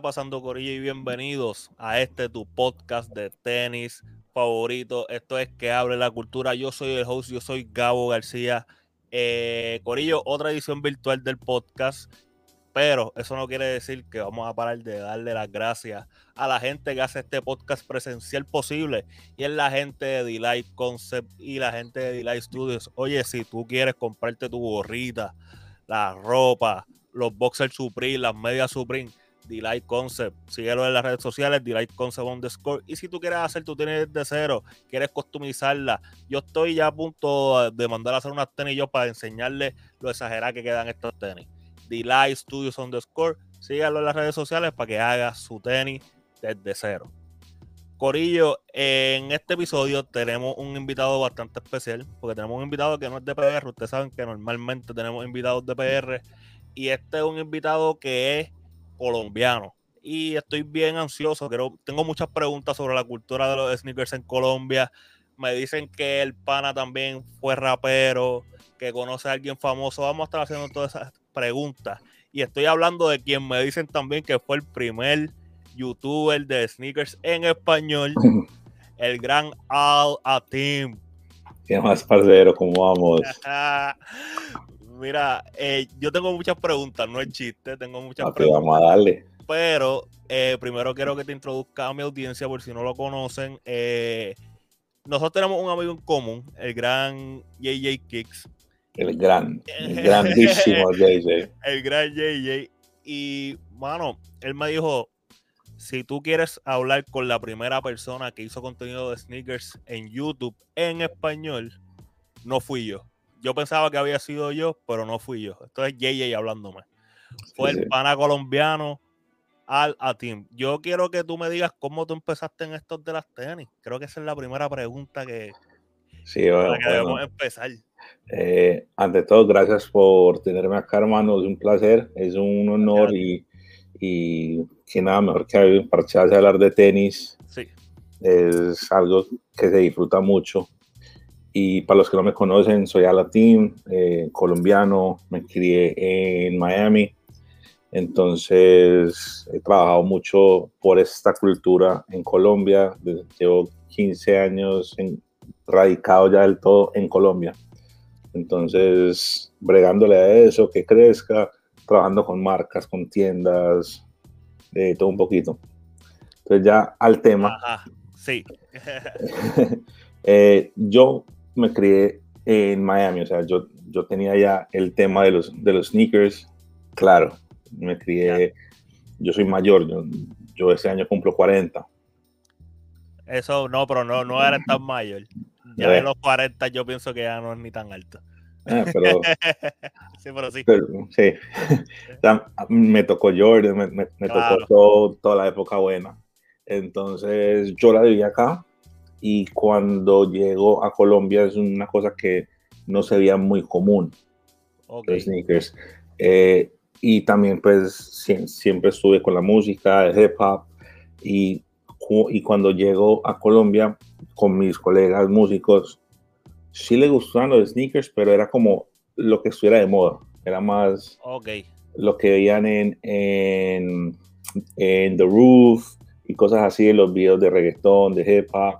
pasando, Corillo? Y bienvenidos a este tu podcast de tenis favorito. Esto es Que Hable la Cultura. Yo soy el host, yo soy Gabo García. Eh, Corillo, otra edición virtual del podcast. Pero eso no quiere decir que vamos a parar de darle las gracias a la gente que hace este podcast presencial posible. Y es la gente de Delight Concept y la gente de Delight Studios. Oye, si tú quieres comprarte tu gorrita, la ropa, los boxers Supreme, las medias Supreme, Delight Concept. Síguelo en las redes sociales, Delight Concept underscore. Y si tú quieres hacer tú tienes de cero, quieres customizarla, yo estoy ya a punto de mandar a hacer unas tenis yo para enseñarle lo exagerada que quedan estos tenis. Delight Studios underscore. Síguelo en las redes sociales para que haga su tenis desde cero. Corillo, en este episodio tenemos un invitado bastante especial, porque tenemos un invitado que no es de PR. Ustedes saben que normalmente tenemos invitados de PR, y este es un invitado que es colombiano. Y estoy bien ansioso, tengo muchas preguntas sobre la cultura de los sneakers en Colombia. Me dicen que el pana también fue rapero, que conoce a alguien famoso. Vamos a estar haciendo todas esas preguntas. Y estoy hablando de quien me dicen también que fue el primer youtuber de sneakers en español, el gran Al Atim. ¿Qué más, parcero? ¿Cómo vamos? Mira, eh, yo tengo muchas preguntas, no es chiste, tengo muchas preguntas. vamos a darle. Pero eh, primero quiero que te introduzca a mi audiencia, por si no lo conocen. Eh, nosotros tenemos un amigo en común, el gran JJ Kicks. El gran, el grandísimo JJ. El gran JJ. Y, mano, él me dijo, si tú quieres hablar con la primera persona que hizo contenido de sneakers en YouTube en español, no fui yo. Yo pensaba que había sido yo, pero no fui yo. Esto es JJ hablándome. Fue el pana colombiano al Atim. Yo quiero que tú me digas cómo tú empezaste en estos de las tenis. Creo que esa es la primera pregunta que, sí, bueno, que debemos empezar. Eh, ante todo, gracias por tenerme acá, hermano. Es un placer, es un honor y, y, que nada mejor que parcharse a hablar de tenis. Sí. Es algo que se disfruta mucho. Y para los que no me conocen, soy Alatín, eh, colombiano, me crié en Miami. Entonces he trabajado mucho por esta cultura en Colombia. Llevo 15 años en, radicado ya del todo en Colombia. Entonces, bregándole a eso, que crezca, trabajando con marcas, con tiendas, de todo un poquito. Entonces ya al tema. Ajá, sí. eh, yo me crié en Miami, o sea, yo, yo tenía ya el tema de los, de los sneakers, claro, me crié, yo soy mayor, yo, yo ese año cumplo 40. Eso no, pero no, no eres tan mayor. Ya de los 40 yo pienso que ya no es ni tan alto. Ah, pero, sí, pero sí. Pero, sí. me tocó Jordan, me, me, me Claro. tocó todo, toda la época buena. Entonces yo la viví acá y cuando llego a Colombia es una cosa que no se veía muy común, Ok. los sneakers. Eh, y también pues sie- siempre estuve con la música, el hip hop y, y cuando llego a Colombia con mis colegas músicos, sí le gustaban los sneakers, pero era como lo que estuviera de moda, era más Ok. lo que veían en, en, en The Roof y cosas así, en los videos de reggaetón, de hip hop.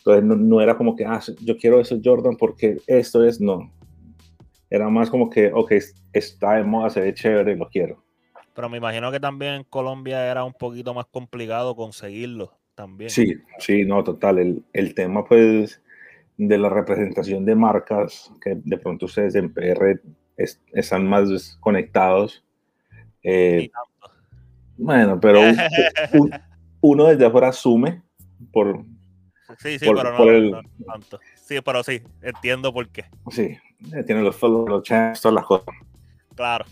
Entonces no, no era como que, ah, yo quiero ese Jordan porque esto es, no. Era más como que, ok, está de moda, se ve chévere, lo quiero. Pero me imagino que también en Colombia era un poquito más complicado conseguirlo también. Sí, sí, no, total. El, el tema, pues, de la representación de marcas, que de pronto ustedes en PR es- están más conectados. Eh, bueno, pero un- un- uno desde afuera asume por, Sí, sí, por- pero no, por el- no tanto. Sí, pero sí, entiendo por qué. sí, eh, tiene los follows, los champs, todas las cosas. Claro.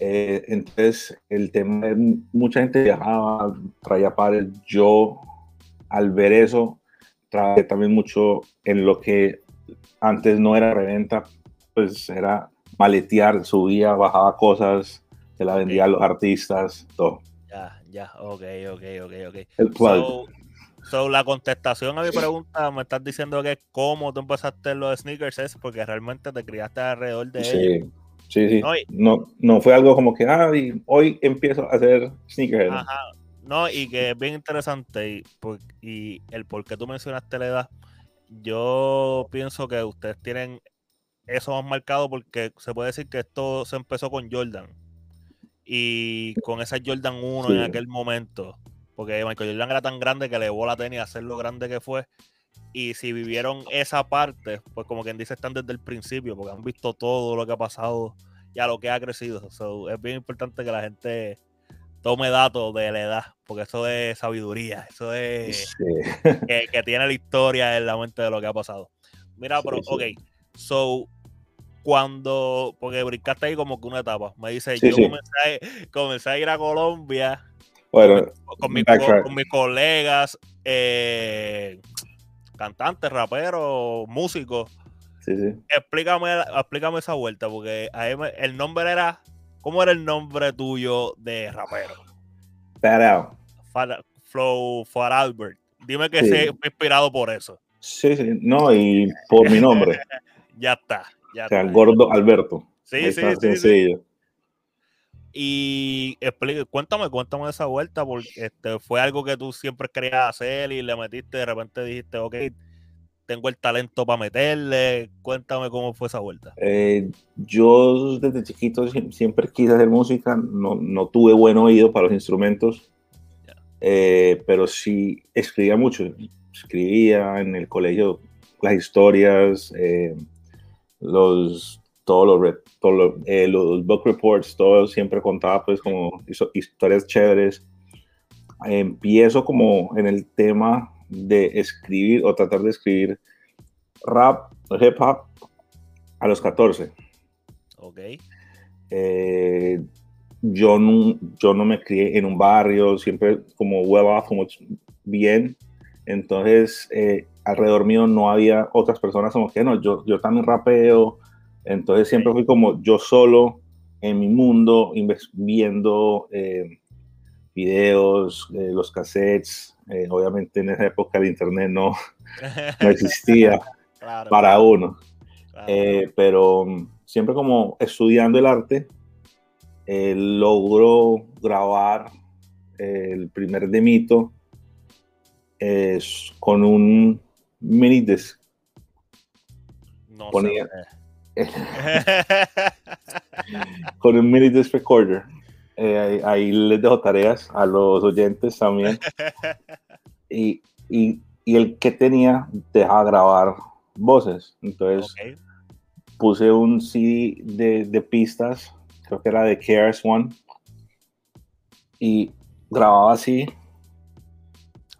Eh, entonces, el tema, es, mucha gente viajaba, traía pares. Yo, al ver eso, trabajé también mucho en lo que antes no era reventa, pues era maletear, subía, bajaba cosas, se la vendía a los artistas, todo. Ya, ya, ok, ok, ok, ok. El plug. So, so, la contestación a mi pregunta, me estás diciendo que cómo tú empezaste los sneakers es porque realmente te criaste alrededor de ellos. Sí, Sí, sí. No, no, fue algo como que, ah, hoy empiezo a hacer sneakerhead. Ajá. No, y que es bien interesante y, y el por qué tú mencionaste la edad, yo pienso que ustedes tienen eso más marcado porque se puede decir que esto se empezó con Jordan y con esa Jordan 1 en aquel momento, porque Michael Jordan era tan grande que le llevó la tenis a ser lo grande que fue. Y si vivieron esa parte, pues como quien dice, están desde el principio, porque han visto todo lo que ha pasado y a lo que ha crecido. es bien importante que la gente tome datos de la edad, porque eso es sabiduría, eso es que, tiene la historia en la mente de lo que ha pasado. Mira, pero, ok, so, cuando, porque brincaste ahí como que una etapa, me dice, yo comencé a, ir a Colombia bueno, con, mis colegas, eh, cantantes, raperos, músicos. Explícame, explícame esa vuelta, porque el nombre era ¿Cómo era el nombre tuyo de rapero? Fat Flow for Albert. Dime que sí. se inspirado por eso. Sí, sí, no, y por mi nombre. ya está. Ya o sea, Gordo Alberto. Sí, sí, sí, sí, Y explique, cuéntame, cuéntame esa vuelta, porque este, fue algo que tú siempre querías hacer y le metiste, de repente dijiste, ok, tengo el talento para meterle. Cuéntame cómo fue esa vuelta. Eh, yo desde chiquito siempre quise hacer música, no, no tuve buen oído para los instrumentos, eh, pero sí escribía mucho. Escribía en el colegio las historias, eh, los, todos los, todos los, book reports, todo siempre contaba pues como historias chéveres. Empiezo como en el tema de escribir o tratar de escribir rap, hip hop a los 14. Ok. Eh, yo, no, yo no me crié en un barrio, siempre como hueva, como bien. Entonces, eh, alrededor mío no había otras personas como que no, yo, yo también rapeo. Entonces, siempre fui como yo solo en mi mundo, viendo eh, videos, los cassettes, eh, obviamente en esa época el internet no, no existía para uno. Eh, pero mm, siempre como estudiando el arte, eh, logró grabar el primer demito con un mini disc. No con un mini disc recorder. Eh, ahí les dejo tareas a los oyentes también. Y, y, y el que tenía deja grabar voces. Entonces puse un CD de, de, pistas, creo que era de KRS One, y grababa así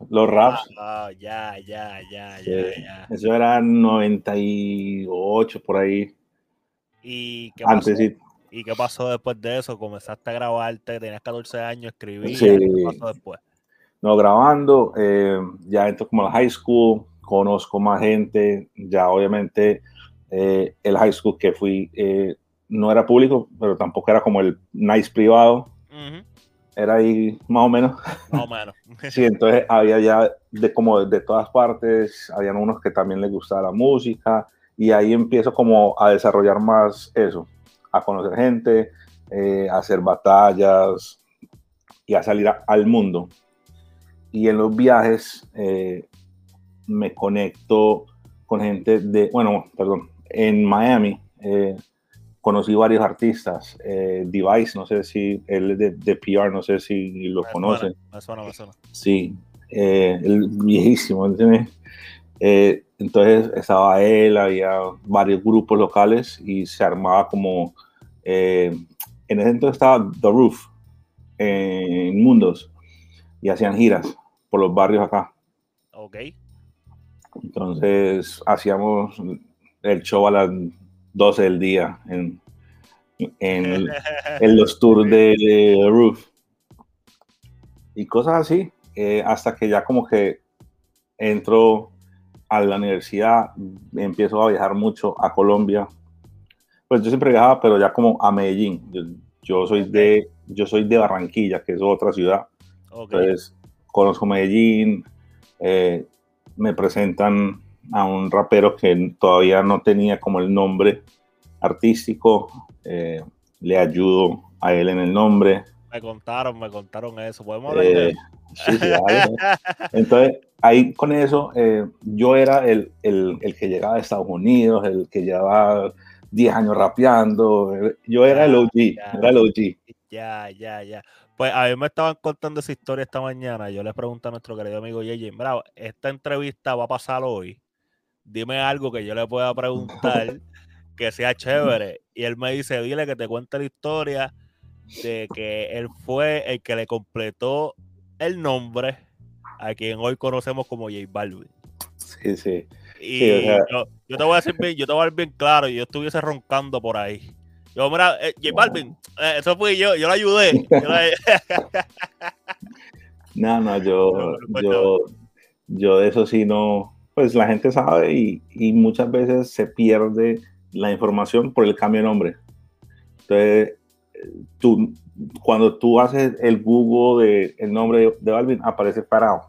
los raps. Ah, ya, ya, ya, ya, ya. Eso era 98 por ahí. ¿Y qué Antes, ¿Y qué pasó después de eso? ¿Comenzaste a grabarte? ¿Tenías 14 años? ¿Escribías? ¿Qué pasó después? No, grabando, eh, ya entro como a la high school, conozco más gente, ya obviamente eh, el high school que fui eh, no era público, pero tampoco era como el nice privado. Era ahí más o menos. Más o menos. sí, entonces había ya de como de todas partes, habían unos que también les gustaba la música y ahí empiezo como a desarrollar más eso a conocer gente, eh, a hacer batallas y a salir al mundo. Y en los viajes eh, me conecto con gente de, bueno, perdón, en Miami eh, conocí varios artistas. Device, no sé si él es de, PR, no sé si lo conocen. Sí, el viejísimo. Entonces estaba él, había varios grupos locales y se armaba como eh, en ese entonces estaba The Roof en Mundos y hacían giras por los barrios acá. Ok. Entonces hacíamos el show a las 12 del día en, en, los tours de, The Roof. Y cosas así, eh, hasta que ya como que entro a la universidad, empiezo a viajar mucho a Colombia pues yo siempre viajaba, pero ya como a Medellín. Yo, soy, de, yo soy de Barranquilla, que es otra ciudad. Entonces, conozco Medellín, eh, me presentan a un rapero que todavía no tenía como el nombre artístico, eh, le ayudo a él en el nombre. Me contaron, me contaron eso. ¿Podemos hablar de eso? Sí, sí, ahí, Entonces, ahí con eso, eh, yo era el, el, el, que llegaba de Estados Unidos, el que llevaba 10 años rapeando. Yo era el OG, ya, era el OG. Ya, ya, ya. Pues a mí me estaban contando esa historia esta mañana. Yo le pregunté a nuestro querido amigo JJ, bravo, esta entrevista va a pasar hoy. Dime algo que yo le pueda preguntar que sea chévere. Y él me dice, dile que te cuente la historia de que él fue el que le completó el nombre a quien hoy conocemos como J Balvin. Sí, sí. Y Sí, o sea- yo, yo te voy a decir bien, yo te voy a dar bien claro, yo estuviese roncando por ahí. Yo, mira, eh, J Balvin, eh, eso fui yo, yo lo ayudé. Yo lo- No, no, yo, pues, yo, yo de eso sí no, pues la gente sabe y, y muchas veces se pierde la información por el cambio de nombre. Entonces, tú, cuando tú haces el Google de el nombre de, Balvin, aparece Farao,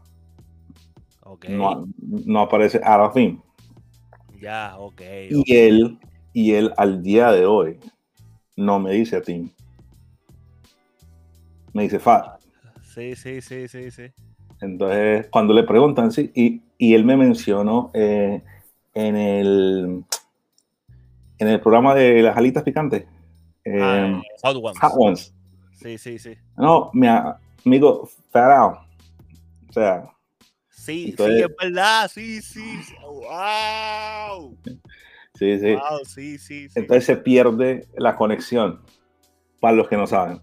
ok, no, no aparece Arafim. ya, ok. Y él, y él al día de hoy no me dice a ti. Me dice Fat. Sí, sí, sí, sí, sí. Entonces, cuando le preguntan, sí, y, y él me mencionó eh, en, el, en el programa de las alitas picantes. Eh, Ah, Hot Ones. Hot Ones. Sí, sí, sí. No, mi amigo, Farao. O sea, Sí, Entonces- sí, es verdad, sí, sí. ¡Wow! sí, sí. Wow, sí, sí, sí. Entonces se pierde la conexión, para los que no saben.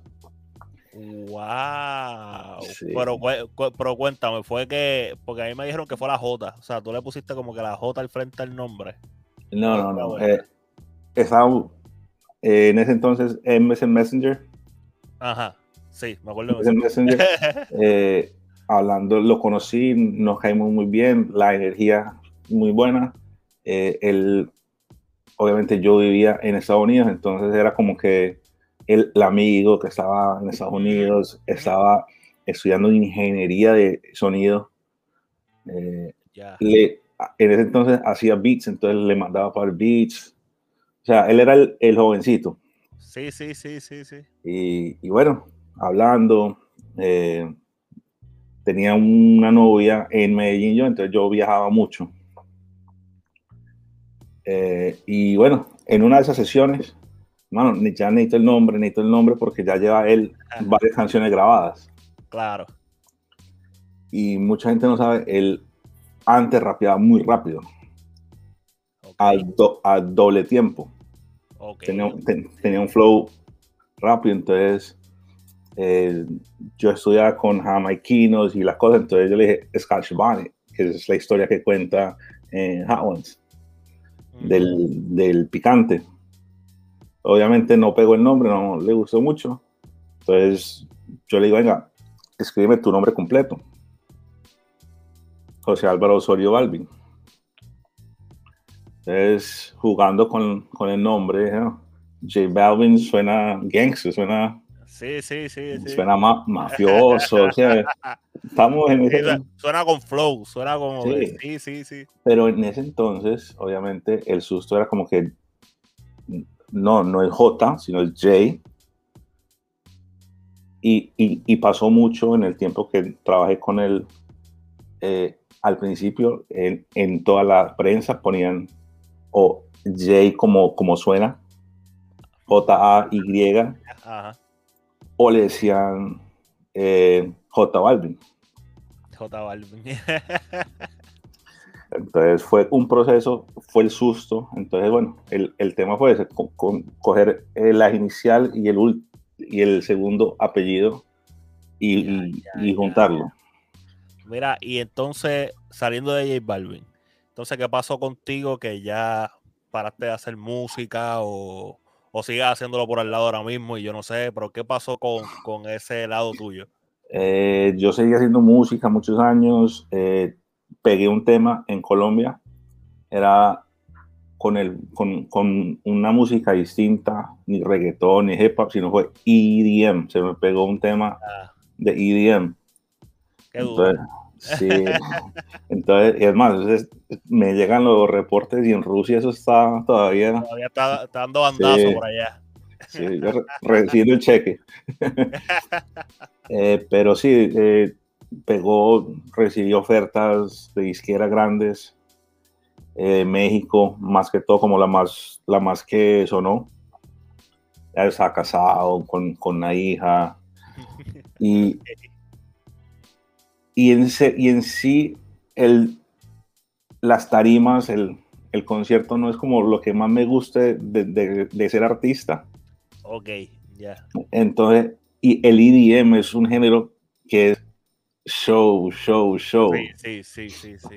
Wow. Sí. Pero, pero cuéntame, fue que, porque a mí me dijeron que fue la J, o sea, tú le pusiste como que la J al frente del nombre. No, no, no. bueno. eh, estaba eh, en ese entonces MSN Messenger. Ajá, sí, me acuerdo MSN. Messenger. eh, hablando, lo conocí, nos caímos muy bien, la energía muy buena. Eh, él, obviamente yo vivía en Estados Unidos, entonces era como que el, el amigo que estaba en Estados Unidos estaba estudiando ingeniería de sonido. Eh, ya. le, en ese entonces hacía beats, entonces le mandaba para beats. O sea, él era el, el jovencito. Sí, sí, sí, sí, sí. Y, y bueno, hablando, eh, tenía una novia en Medellín, yo, entonces yo viajaba mucho. Eh, y bueno, en una de esas sesiones, mano, ya necesito el nombre, necesito el nombre porque ya lleva él varias canciones grabadas. Claro. Y mucha gente no sabe, él antes rapeaba muy rápido, Ok, al, do- al doble tiempo. Ok, tenía, un- ten- tenía un flow rápido, entonces eh, yo estudiaba con jamaiquinos y las cosas, entonces yo le dije Scotch Bonnet, que es la historia que cuenta en Hot Ones, del, del picante. Obviamente no pegó el nombre, no le gustó mucho, entonces yo le digo, venga, escríbeme tu nombre completo. José Álvaro Osorio Balvin. Entonces, jugando con, con el nombre, ¿no? J Balvin suena gangster, suena, Sí, sí, sí, sí. suena ma- mafioso, o sea, estamos en ese, su- suena con flow, suena como. Sí. Sí, sí, sí. pero en ese entonces, obviamente, el susto era como que no, no es J, sino es J. Y, y, y pasó mucho en el tiempo que trabajé con él. eh, al principio, en, en toda la prensa ponían o J como, como suena, J-A-Y, Ajá. o le decían eh, J Balvin. J Balvin. Entonces fue un proceso, fue el susto. Entonces, bueno, el, el tema fue ese, co- con- coger eh, la inicial y el, y el segundo apellido y, Ya, y- ya, y ya, juntarlo. Mira, y entonces, saliendo de J Balvin, entonces, ¿qué pasó contigo que ya paraste de hacer música o, o sigas haciéndolo por el lado ahora mismo? Y yo no sé, pero ¿qué pasó con, con ese lado tuyo? Eh, yo seguí haciendo música muchos años. eh, pegué un tema en Colombia. Era con, el, con, con una música distinta, ni reggaetón, ni hip hop, sino fue EDM. Se me pegó un tema Ah, de EDM. qué duro. Sí. Entonces, y es más, me llegan los reportes y en Rusia eso está todavía. Todavía está, dando bandazo por allá. Sí, yo recibiendo el cheque. Eh, pero sí, eh, pegó, recibió ofertas de izquierda grandes. Eh, México, más que todo, como la más, la más que sonó. Ya está casado con, con una hija. Y y en, y en sí, el, las tarimas, el, el, concierto no es como lo que más me guste de, de, ser artista. Ok, ya. Entonces, y el EDM es un género que es show, show, show. Sí, sí, sí, sí.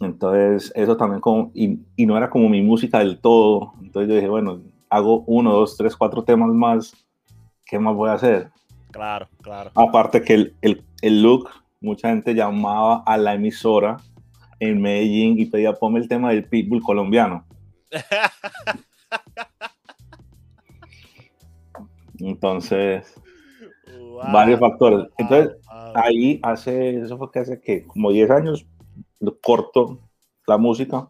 Entonces, eso también como, y, y, no era como mi música del todo. Entonces yo dije, bueno, hago uno, dos, tres, cuatro temas más, ¿qué más voy a hacer? Claro, claro. Aparte que el, el, el look mucha gente llamaba a la emisora en Medellín y pedía ponme el tema del pitbull colombiano. Entonces, varios factores. Entonces, ahí hace, eso fue que hace que como 10 años corto la música.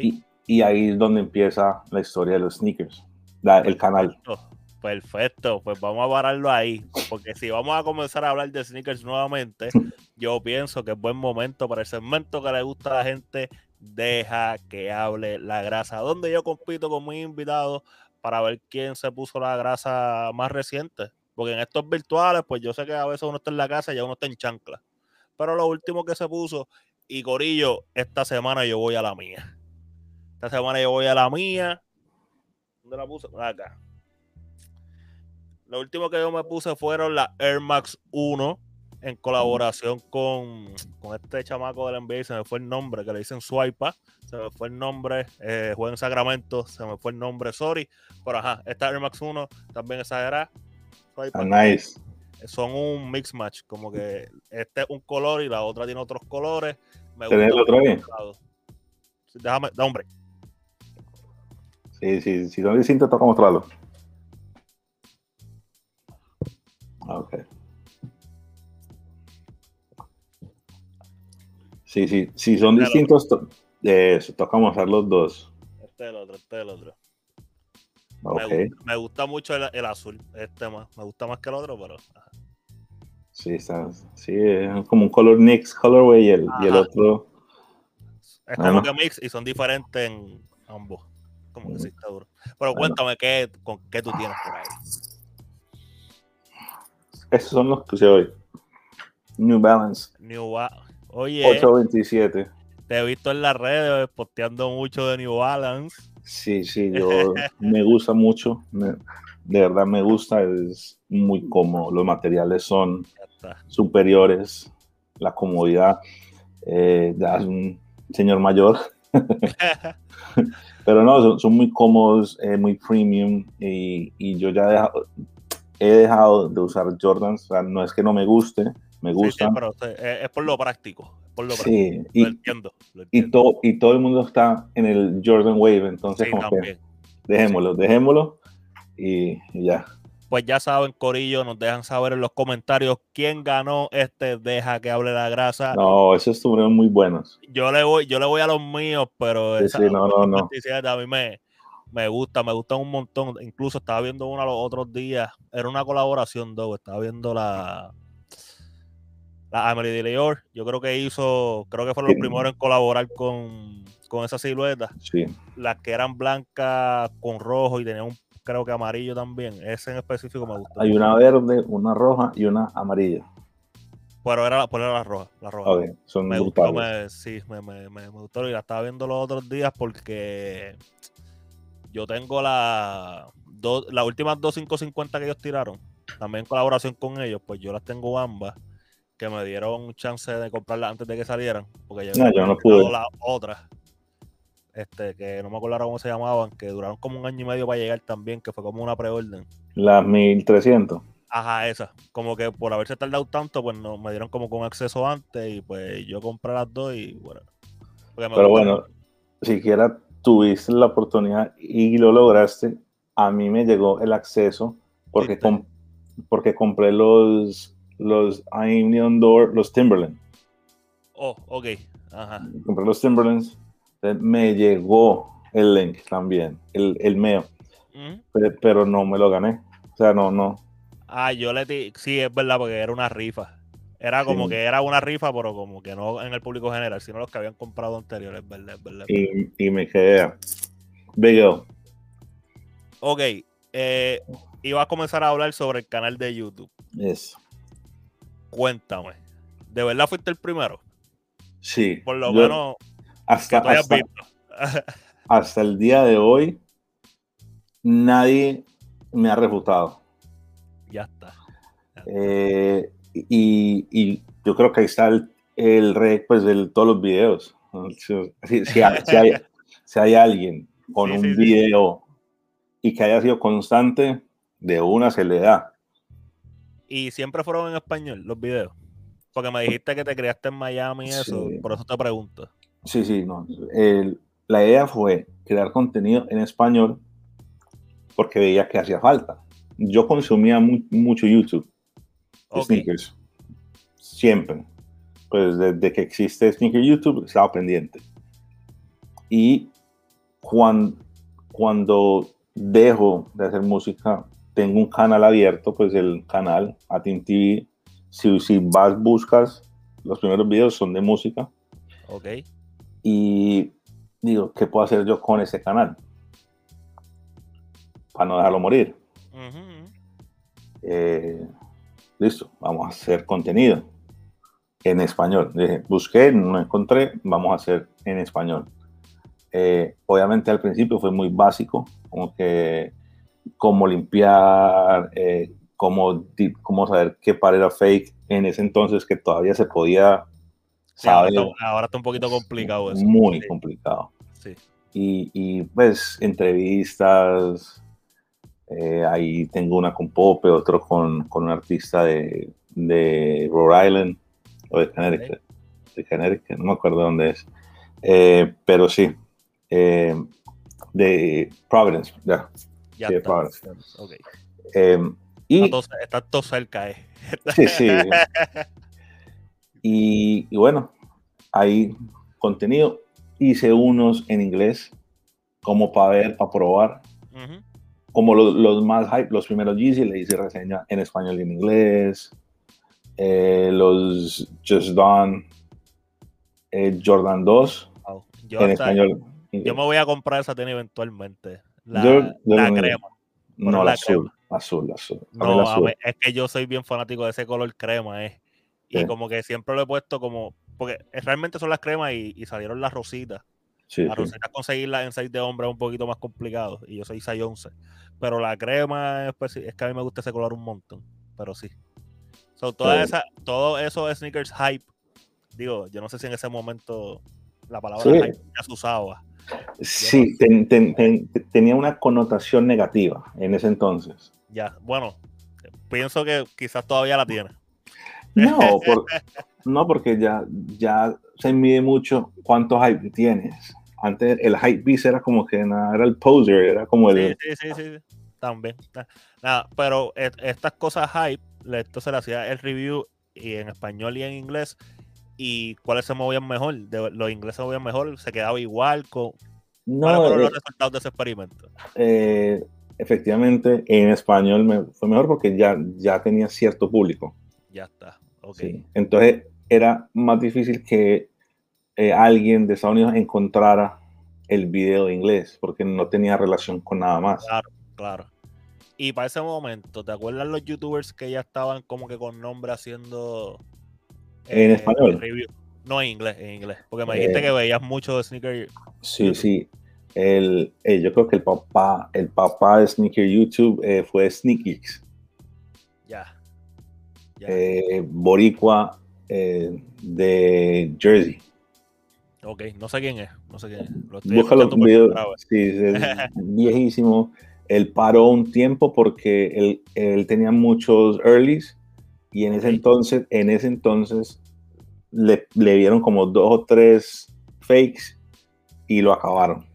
Y, y, ahí es donde empieza la historia de los sneakers, el canal. Perfecto, pues vamos a pararlo ahí, porque si vamos a comenzar a hablar de sneakers nuevamente, yo pienso que es buen momento para el segmento que le gusta a la gente, deja que hable la grasa, donde yo compito con mis invitados para ver quién se puso la grasa más reciente, porque en estos virtuales, pues yo sé que a veces uno está en la casa y ya uno está en chancla, pero lo último que se puso, y Corillo, esta semana yo voy a la mía, esta semana yo voy a la mía, ¿dónde la puse? Acá lo último que yo me puse fueron las Air Max 1 en colaboración con, con este chamaco del NBA, se me fue el nombre, que le dicen Swipa, se me fue el nombre, eh, juega en Sacramento, se me fue el nombre, sorry, pero ajá, esta Air Max 1 también exagerada. Ah, nice. Son un mix match, como que este es un color y la otra tiene otros colores. Me gusta el otro bien? Déjame, da hombre. Sí, sí, si son distintos, toca mostrarlo. Ok. Sí, sí, si son distintos, eh, tocamos hacer los dos. Este es el otro, este es el otro. Okay. Me, gusta mucho el, azul, este más. Me gusta más que el otro, pero. Sí, está, sí, es como un color mix colorway y el, y el otro. Es como que mix y son diferentes en ambos. Como que sí está duro. Pero cuéntame qué, con, qué tú tienes por ahí. Esos son los que se hoy. New Balance. New Oye. 827. Te he visto en las redes posteando mucho de New Balance. Sí, sí, yo me gusta mucho. de verdad me gusta. Es muy cómodo. Los materiales son superiores. La comodidad. Eh, ya es un señor mayor. Pero no, son, muy cómodos, eh, muy premium. Y, y yo ya he dejado, he dejado de usar Jordans, o sea, no es que no me guste, me gusta. Sí, pero es por lo práctico, por lo sí, Y, lo, entiendo, Y, todo, y todo el mundo está en el Jordan Wave, entonces como que dejémoslo, dejémoslo y, ya. Pues ya saben, Corillo, nos dejan saber en los comentarios quién ganó este Deja que hable la grasa. No, esos estuvieron muy buenos. Yo le voy, yo le voy a los míos, pero sí, esa, no, no, no. a mí me, me gusta, me gusta un montón. Incluso estaba viendo una los otros días. Era una colaboración, Doug. Estaba viendo la. La Amelie de Leor. Yo creo que hizo. Creo que fueron los primeros en colaborar con, con esa silueta. Sí. Las que eran blancas con rojo y tenían un. Creo que amarillo también. Ese en específico me gusta. Hay una verde, una roja y una amarilla. Pero era, pues era la roja. La roja. son me gustó, me, sí, me, me, me, gustó. Y la estaba viendo los otros días porque yo tengo la, las últimas dos 550 que ellos tiraron, también en colaboración con ellos, pues yo las tengo ambas, que me dieron chance de comprarlas antes de que salieran, porque yo, no, yo no pude. las otras, este, que no me acuerdo cómo se llamaban, que duraron como un año y medio para llegar también, que fue como una preorden. Las 1300. Ajá, esa. Como que por haberse tardado tanto, pues no, me dieron como con acceso antes y pues yo compré las dos y bueno. Pero bueno, siquiera tuviste la oportunidad y lo lograste, a mí me llegó el acceso porque, porque compré los, los Door, los Timberland. Oh, ok. Ajá. Compré los Timberlands. Me llegó el link también, el, el mío. pero, pero, no me lo gané. O sea, no, no. Ah, yo le di. Sí, es verdad, porque era una rifa. Era como que era una rifa, pero como que no en el público general, sino los que habían comprado anteriores, verdad, verdad. Y, y me quedé. Veo. Ok. Eh, iba a comenzar a hablar sobre el canal de YouTube. Eso. Cuéntame. ¿De verdad fuiste el primero? Sí. Por lo menos. Hasta, hasta, el día de hoy, nadie me ha refutado. Ya está. Eh, y, yo creo que ahí está el, el pues, de todos los videos. Si, hay, alguien con un video y que haya sido constante, de una se le da. ¿Y siempre fueron en español los videos? Porque me dijiste que te criaste en Miami y eso, por eso te pregunto. Sí, sí, no. la idea fue crear contenido en español porque veía que hacía falta. Yo consumía mucho YouTube. Sneakers. Siempre. Pues desde que existe Sneaker YouTube, estaba pendiente. Y cuando, cuando dejo de hacer música, tengo un canal abierto, pues el canal Atin TV si, si vas, buscas, los primeros videos son de música. Ok. Y digo, ¿qué puedo hacer yo con ese canal? Para no dejarlo morir. Eh, listo, vamos a hacer contenido en español. Dije, busqué, no encontré, vamos a hacer en español. Eh, obviamente al principio fue muy básico, como que cómo limpiar, eh, cómo, cómo saber qué par era fake en ese entonces que todavía se podía saber. ahora, está, un poquito complicado eso. Muy complicado. Sí. Y, y, pues entrevistas, eh, ahí tengo una con Pope, otro con, con un artista de, de, Rhode Island o de Connecticut. De Connecticut, no me acuerdo dónde es. Eh, pero sí, eh, de Providence, ya. Ya sí, Providence. Okay. Y, está, todo, cerca, eh. Sí, sí. y, bueno, hay contenido. Hice unos en inglés, como para ver, para probar. Como los, más hype, los primeros Yeezy, le hice reseña en español y en inglés. Eh, los Just Done, eh, Jordan 2, en español. Yo me voy a comprar esa tiene eventualmente. La, la crema. No, la, azul. Azul, azul. no, es que yo soy bien fanático de ese color crema, eh. Y como que siempre lo he puesto como. Porque realmente son las cremas y, salieron las rositas. Sí, las rositas conseguirlas en 6 de hombre es un poquito más complicado. Y yo soy 6 11. Pero la crema es, es, que a mí me gusta ese color un montón. Pero sí. So, toda esa, todo eso sneakers hype. Digo, yo no sé si en ese momento la palabra hype ya se usaba. Sí, tenía una connotación negativa en ese entonces. Ya, bueno, pienso que quizás todavía la tiene. No, no porque ya, ya se mide mucho cuánto hype tienes. Antes el hype beast era como que nada, era el poser, era como el. Sí, sí, sí, sí. también. Nada, pero estas cosas hype, esto se le hacía el review y en español y en inglés. ¿Y cuáles se movían mejor? los ingleses se movían mejor, se quedaba igual. Con, no, ¿Cuáles fueron los eh, resultados de ese experimento? Eh, efectivamente, en español me fue mejor porque ya, ya tenía cierto público. Ya está, ok. Entonces era más difícil que eh, alguien de Estados Unidos encontrara el video de inglés porque no tenía relación con nada más. Claro, claro. Y para ese momento, ¿te acuerdas los youtubers que ya estaban como que con nombre haciendo... en eh, español. No en inglés, en inglés. Porque me dijiste eh, que veías mucho de sneaker. Sí, sí el, yo creo que el papá, el papá de Sneaker YouTube eh, fue Sneakix. Ya. Eh, boricua de Jersey. Ok, no sé quién es. No sé quién es. Lo sí, es viejísimo. Él paró un tiempo porque él, él tenía muchos earlys y en ese entonces, en ese entonces le, le, vieron como dos o tres fakes y lo acabaron.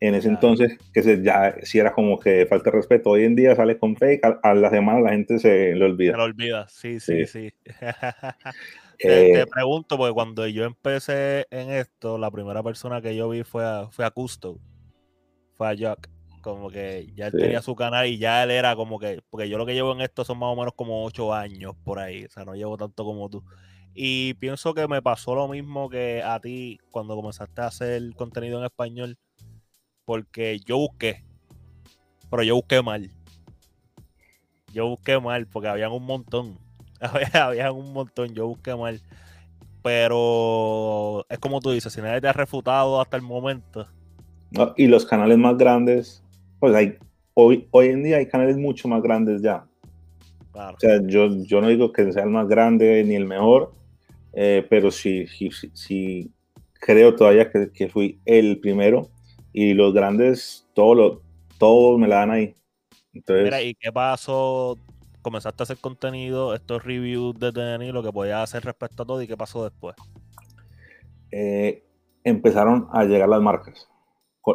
En ese entonces, que se, ya si era como que falta de respeto. Hoy en día sale con fake, a, la semana la gente se lo olvida. Se lo olvida, sí, sí, sí. te, eh, pregunto, porque cuando yo empecé en esto, la primera persona que yo vi fue a, fue a Custo, fue a Jack. Como que ya él tenía su canal y ya él era como que, porque yo lo que llevo en esto son más o menos como ocho años por ahí, o sea, no llevo tanto como tú. Y pienso que me pasó lo mismo que a ti cuando comenzaste a hacer contenido en español, porque yo busqué, pero yo busqué mal. Yo busqué mal porque habían un montón. Había, un montón, yo busqué mal. Pero es como tú dices, si nadie te ha refutado hasta el momento. y los canales más grandes, pues hay, hoy, hoy en día hay canales mucho más grandes ya. O sea, yo, yo no digo que sea el más grande ni el mejor, eh, pero sí, sí, sí, creo todavía que, que, fui el primero y los grandes, todos todo me la dan ahí. Entonces, Mira, ¿y qué pasó? Comenzaste a hacer contenido, estos reviews de tenis, lo que podías hacer respecto a todo y qué pasó después. Eh, empezaron a llegar las marcas.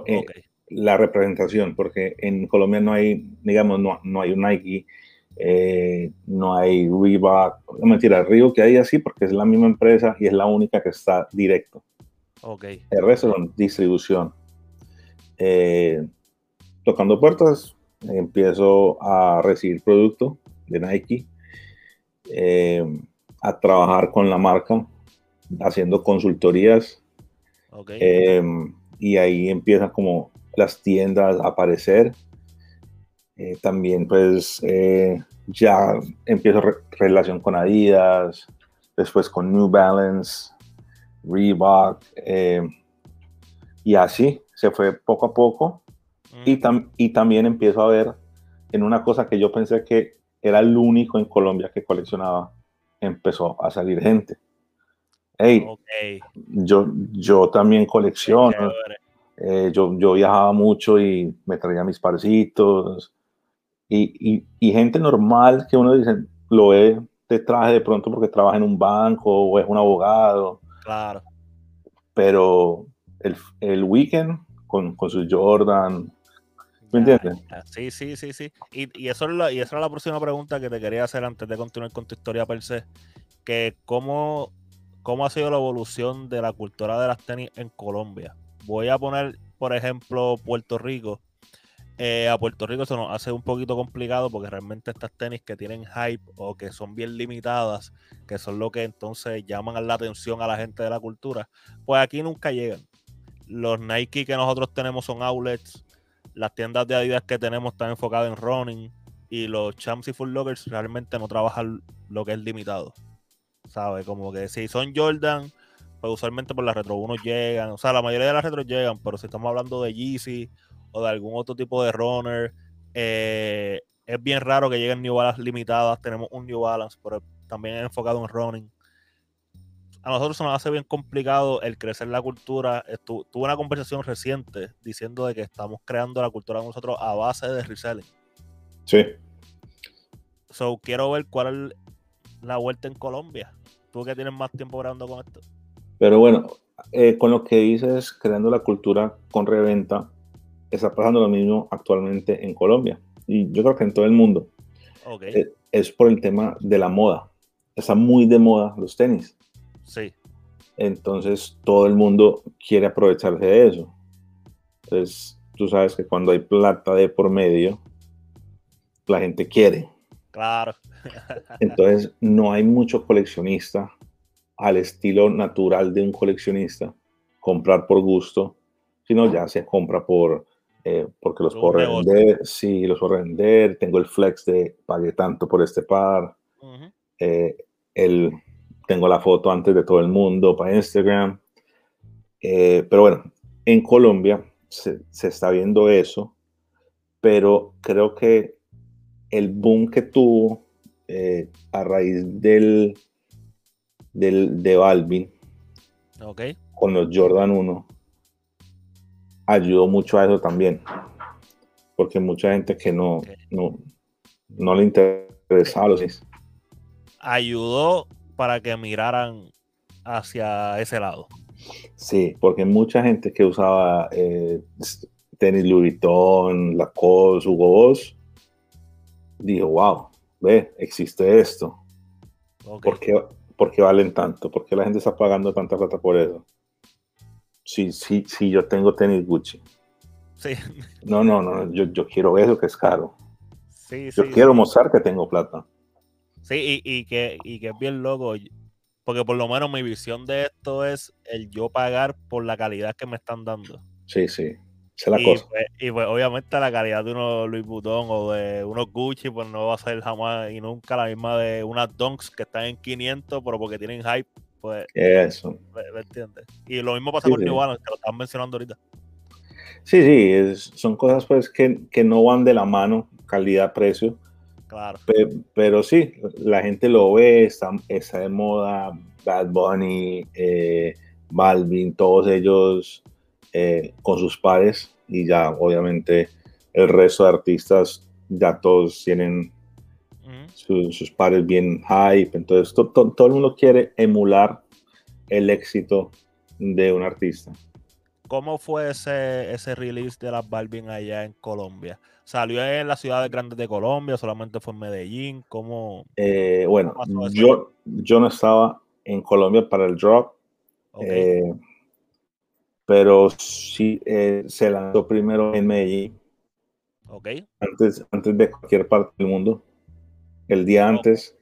Eh, la representación, porque en Colombia no hay, digamos, no, no hay un Nike, eh, no hay Reebok, no mentira, Río que hay así porque es la misma empresa y es la única que está directo. Ok. El resto es distribución. Tocando puertas, empiezo a recibir producto de Nike, eh, a trabajar con la marca, haciendo consultorías. y ahí empiezan como las tiendas a aparecer. también pues ya empiezo relación con Adidas, después con New Balance, Reebok, eh, y así se fue poco a poco. Y, y también empiezo a ver en una cosa que yo pensé que era el único en Colombia que coleccionaba, empezó a salir gente. Hey, yo, yo también colecciono. Eh, yo, yo viajaba mucho y me traía mis parcitos y, y, gente normal que uno dice, lo ve de traje de pronto porque trabaja en un banco o es un abogado. Claro. Pero el, el weekend con, con su Jordan, ¿me entiendes? Sí, sí, sí, sí. Y, y, eso es la, y esa es la próxima pregunta que te quería hacer antes de continuar con tu historia per se. Que cómo, cómo ha sido la evolución de la cultura de las tenis en Colombia. Voy a poner, por ejemplo, Puerto Rico eh, a Puerto Rico se nos hace un poquito complicado porque realmente estas tenis que tienen hype o que son bien limitadas, que son lo que entonces llaman la atención a la gente de la cultura, pues aquí nunca llegan. Los Nike que nosotros tenemos son outlets, las tiendas de Adidas que tenemos están enfocadas en running y los Champs y Full Lockers realmente no trabajan lo que es limitado. ¿Sabes? Como que si son Jordan, pues usualmente por la Retro 1 llegan, o sea, la mayoría de las retro llegan, pero si estamos hablando de Yeezy o de algún otro tipo de runner. Eh, es bien raro que lleguen New Balance limitadas. Tenemos un New Balance, pero también enfocado en running. A nosotros se nos hace bien complicado el crecer la cultura. tuve una conversación reciente diciendo de que estamos creando la cultura nosotros a base de reselling. Sí. So, quiero ver cuál es la vuelta en Colombia. Tú que tienes más tiempo grabando con esto. Pero bueno, eh, con lo que dices, creando la cultura con reventa, está pasando lo mismo actualmente en Colombia y yo creo que en todo el mundo. Okay. Es, por el tema de la moda. Está muy de moda los tenis. Sí. Entonces todo el mundo quiere aprovecharse de eso. Entonces tú sabes que cuando hay plata de por medio, la gente quiere. Claro. Entonces no hay mucho coleccionista al estilo natural de un coleccionista, comprar por gusto, sino ya se compra por eh, porque los puedo revender, sí, los puedo revender, tengo el flex de pagué tanto por este par, eh, el, tengo la foto antes de todo el mundo para Instagram, eh, pero bueno, en Colombia se, se, está viendo eso, pero creo que el boom que tuvo a raíz del, del de Balvin okay. con los Jordan 1 ayudó mucho a eso también. Porque mucha gente que no, no, no le interesaba los Ayudó para que miraran hacia ese lado. Sí, porque mucha gente que usaba eh, tenis Louis Vuitton, Lacoste, Hugo Boss, digo, wow, ve, existe esto. ¿Por, qué, valen tanto? ¿Por qué la gente está pagando tanta plata por eso? Sí, sí, sí, yo tengo tenis Gucci. Sí. No, no, no, yo, yo quiero eso que es caro. Sí, yo quiero mostrar que tengo plata. Sí, y, que, y que es bien loco, porque por lo menos mi visión de esto es el yo pagar por la calidad que me están dando. Sí, sí. Esa es la y, cosa. Pues, y pues obviamente la calidad de unos Louis Vuitton o de unos Gucci pues no va a ser jamás y nunca la misma de unas Dunks que están en 500 pero porque tienen hype pues eso ¿me, entiendes? y lo mismo pasa con New Balance que lo están mencionando ahorita sí sí son cosas pues que, que no van de la mano calidad precio Claro. Pero, sí, la gente lo ve, está, está de moda, Bad Bunny, eh, Balvin, todos ellos eh, con sus pares y ya obviamente el resto de artistas ya todos tienen sus pares bien hype, entonces todo el mundo quiere emular el éxito de un artista. ¿Cómo fue ese, ese release de las Balvin allá en Colombia? ¿Salió en las ciudades grandes de Colombia? ¿Solamente fue en Medellín? ¿Cómo? Eh, bueno, yo, yo no estaba en Colombia para el drop. Eh, pero sí eh, se lanzó primero en Medellín. Ok. Antes, antes de cualquier parte del mundo. El día antes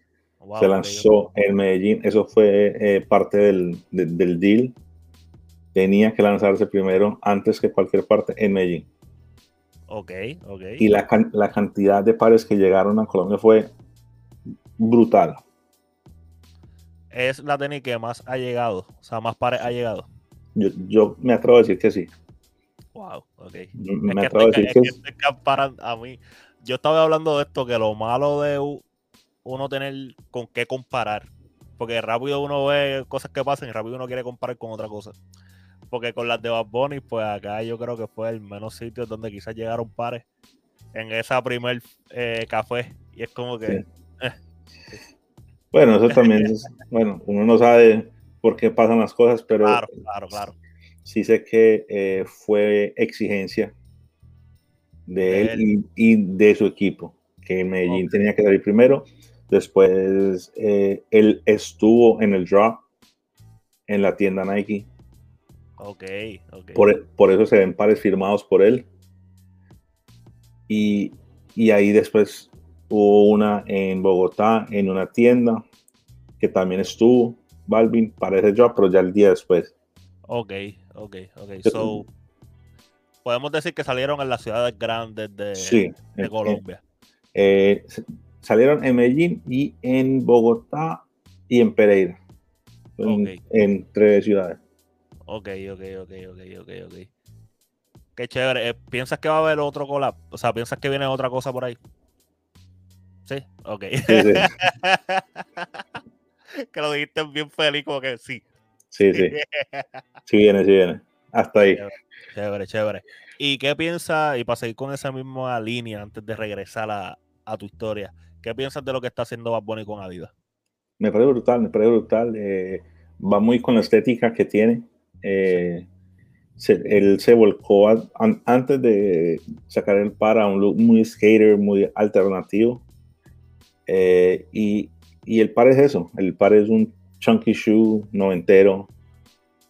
se lanzó en Medellín. Eso fue parte del, del deal. Tenía que lanzarse primero antes que cualquier parte en Medellín. Ok, ok. Y la, la cantidad de pares que llegaron a Colombia fue brutal. Es la tenis que más ha llegado, o sea, más pares ha llegado. Yo, yo me atrevo a decir que sí. Wow, ok. Me atrevo a decir que, sí. a mí. Yo estaba hablando de esto, que lo malo de uno tener con qué comparar. Porque rápido uno ve cosas que pasan y rápido uno quiere comparar con otra cosa porque con las de Bad Bunny, pues acá yo creo que fue el menos sitio donde quizás llegaron pares en esa primer eh, café. Y es como que. Eh. Bueno, eso también es. bueno, uno no sabe por qué pasan las cosas, pero. Claro, claro, claro. Sí sé que eh, fue exigencia de, él, y, de su equipo, que Medellín tenía que salir primero. Después él estuvo en el drop en la tienda Nike Ok, ok. Por, eso se ven pares firmados por él. Y, ahí después hubo una en Bogotá, en una tienda, que también estuvo Balvin para ese drop, pero ya el día después. Ok, ok, ok. So, podemos decir que salieron en las ciudades grandes de, de Colombia. Eh, salieron en Medellín y en Bogotá y en Pereira. en tres ciudades. Ok, ok, ok, ok, ok, ok. Qué chévere. Eh, ¿Piensas que va a haber otro collab? O sea, ¿piensas que viene otra cosa por ahí? Sí, ok. que lo dijiste bien feliz, como que sí. Sí, sí. Sí viene, sí viene. Hasta ahí. Chévere, chévere. ¿Y qué piensas, y para seguir con esa misma línea antes de regresar a, tu historia, qué piensas de lo que está haciendo Bad Bunny con Adidas? Me parece brutal, me parece brutal. Eh, va muy con la estética que tiene. Eh, él se volcó antes de sacar el par a un look muy skater, muy alternativo. Eh, y, y, el par es eso, el par es un chunky shoe noventero,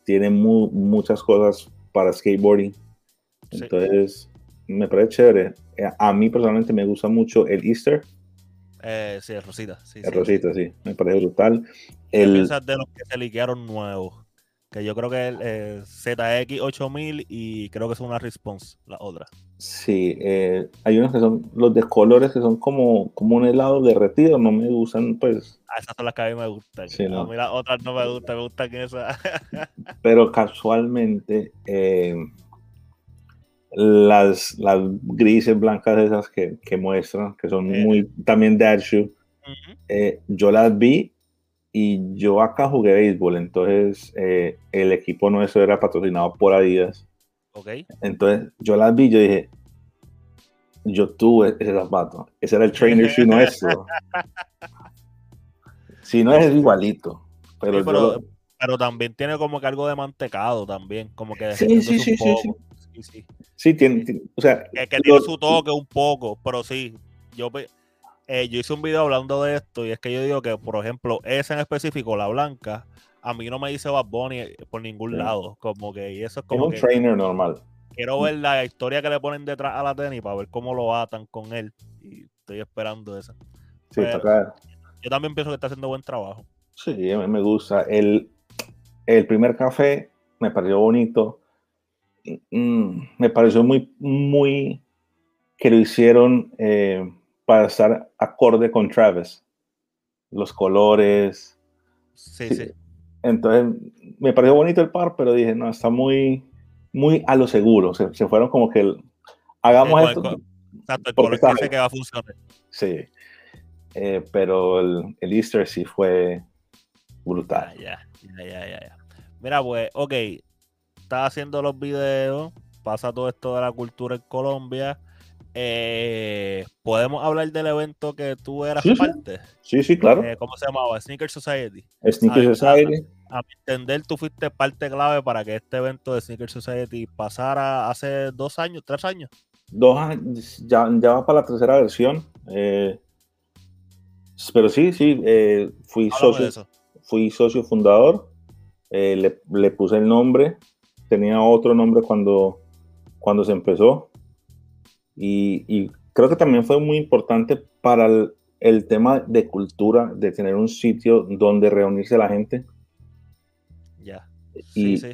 tiene muchas cosas para skateboarding. Entonces, me parece chévere. Eh, a mí personalmente me gusta mucho el Easter. sí, el Rosita. Sí, el Rosita, sí, me parece brutal. ¿Qué el, piensas de los que se liquearon nuevos? Que yo creo que es eh, ZX8000 y creo que es una Response, la otra. Sí, eh, hay unos que son los de colores que son como, como un helado derretido, no me gustan, pues. Ah, esas son las que a mí me gustan. Sí, no. A mí las otras no me gustan, me gustan esas. Pero casualmente, eh, las, las grises blancas esas que, que muestran, que son muy también dad shoe, yo las vi y yo acá jugué béisbol, entonces eh, el equipo nuestro era patrocinado por Adidas. Ok. Entonces yo las vi, yo dije, yo tuve ese zapato, ese era el trainer shoe nuestro. si no es igualito, pero, pero, también tiene como que algo de mantecado también, como que sí, sí, sí, sí, sí, sí. Sí, tiene, tiene- o sea, Que, que tiene Lo- su toque un poco, pero sí. Yo, eh, yo hice un video hablando de esto y es que yo digo que, por ejemplo, esa en específico, la blanca, a mí no me dice Bad Bunny por ningún Sí. lado. Como que, y eso es es como un que trainer normal. quiero ver la historia que le ponen detrás a la tenis para ver cómo lo atan con él. Y estoy esperando esa. Sí, Pero- toca- Yo también pienso que está haciendo buen trabajo. sí, a mí me gusta. El, el primer café me pareció bonito. Mm, me pareció muy, muy que lo hicieron eh, para estar acorde con Travis. Los colores. Sí, Sí. sí. Entonces, me pareció bonito el par, pero dije, no, está muy, muy a lo seguro. Se, se fueron como que el- hagamos con- esto. con- Exacto, el color está que sé que va a funcionar. Sí. Eh, pero el, el Easter sí fue brutal. Ah, ya, ya, ya, ya, ya. Mira, pues, ok, estás haciendo los videos, pasa todo esto de la cultura en Colombia. Eh, ¿Podemos hablar del evento que tú eras Sí, parte? Sí, sí, claro. Eh, ¿Cómo se llamaba? Sneaker Society. Sneaker Society. A mi entender, tú fuiste parte clave para que este evento de Sneaker Society pasara hace dos años, tres años. Dos años, ya, ya va para la tercera versión. eh, pero sí, sí, eh, fui, Háblame socio, fui socio fundador. le, le puse el nombre. Tenía otro nombre cuando, cuando se empezó. Y, y creo que también fue muy importante para el, el tema de cultura, de tener un sitio donde reunirse la gente. Ya. Sí, sí.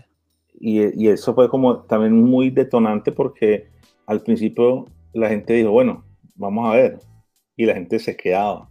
Y, y eso fue como también muy detonante porque al principio la gente dijo, bueno, vamos a ver. Y la gente se quedaba,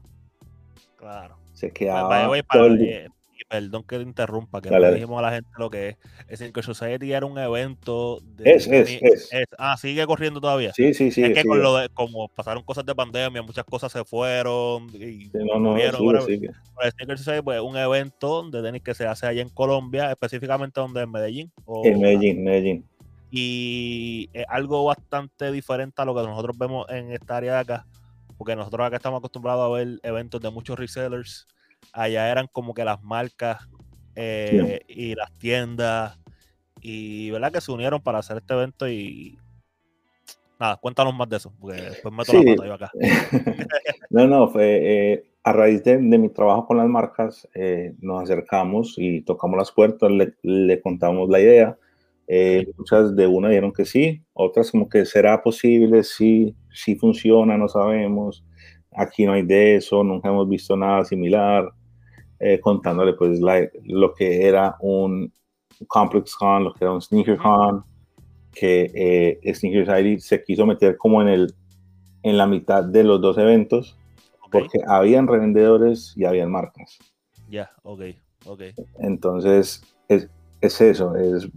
Claro. se quedaba. todo para- el día. Perdón que te interrumpa, que dale. dijimos a la gente lo que es. Es decir, que Society era un evento de. Es, es, es. Ah, sigue corriendo todavía. Sí, sí, sí. es que con lo de, como pasaron cosas de pandemia, muchas cosas se fueron y sí, no, no, murieron, sigue. Pero Sneaker Society pues, es un evento de tenis que se hace allá en Colombia, específicamente donde en Medellín. o- En Medellín, Medellín. y es algo bastante diferente a lo que nosotros vemos en esta área de acá, porque nosotros acá estamos acostumbrados a ver eventos de muchos resellers, allá eran como que las marcas eh, y las tiendas, y verdad que se unieron para hacer este evento y nada, cuéntanos más de eso, porque después meto Sí. la pata yo acá. no, no, fue eh, a raíz de, de mi trabajo con las marcas, eh, nos acercamos y tocamos las puertas, le, le contamos la idea. Eh, muchas de una dijeron que sí, otras como que será posible, sí, sí funciona, no sabemos. Aquí no hay de eso, nunca hemos visto nada similar. Eh, contándole pues la- lo que era un Complex Con, lo que era un Sneaker Con, que eh, Sneaker Society se quiso meter como en, el, en la mitad de los dos eventos, Ok, porque habían revendedores y habían marcas. Ya, ok, ok. Entonces, es, es eso, es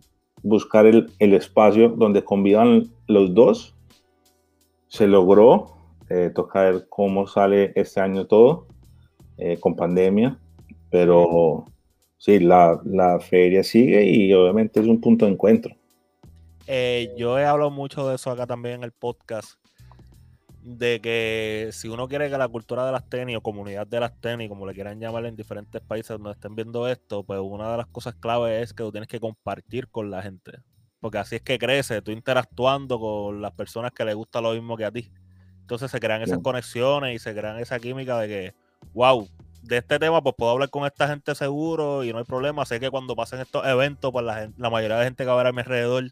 buscar el, el espacio donde convivan los dos. Se logró, eh, toca ver cómo sale este año todo, eh, con pandemia, pero sí, la, la feria sigue y obviamente es un punto de encuentro. Eh, yo he hablado mucho de eso acá también en el podcast. De que si uno quiere que la cultura de las tenis o comunidad de las tenis, como le quieran llamar en diferentes países donde estén viendo esto, pues una de las cosas clave es que tú tienes que compartir con la gente. Porque así es que crece, tú interactuando con las personas que les gusta lo mismo que a ti. Entonces se crean esas Bien. conexiones y se crean esa química de que, wow, de este tema pues puedo hablar con esta gente seguro y no hay problema. Sé que cuando pasen estos eventos, pues la, gen- la mayoría de gente que va a ver a mi alrededor